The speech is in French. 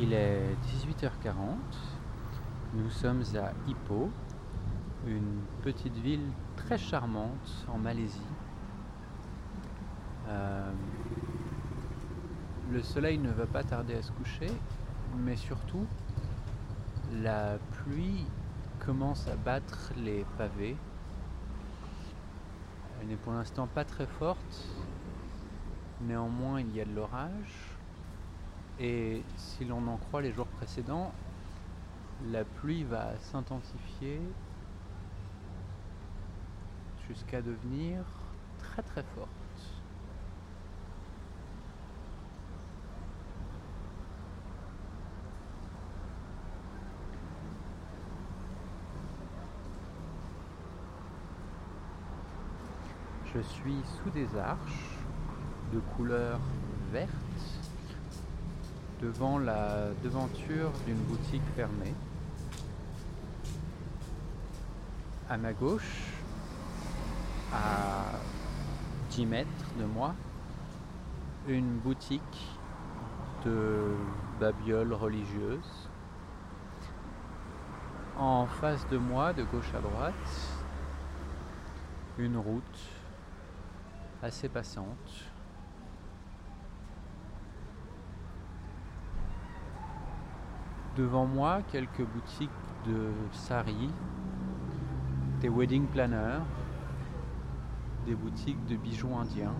Il est 18h40. Nous sommes à Ipoh, une petite ville très charmante en Malaisie. Euh, le soleil ne va pas tarder à se coucher, mais surtout, la pluie commence à battre les pavés. Elle n'est pour l'instant pas très forte, néanmoins il y a de l'orage. Et si l'on en croit les jours précédents, la pluie va s'intensifier jusqu'à devenir très très forte. Je suis sous des arches de couleur verte devant la devanture d'une boutique fermée. À ma gauche, à 10 mètres de moi, une boutique de babioles religieuses. En face de moi, de gauche à droite, une route assez passante. Devant moi, quelques boutiques de sari, des wedding planners, des boutiques de bijoux indiens.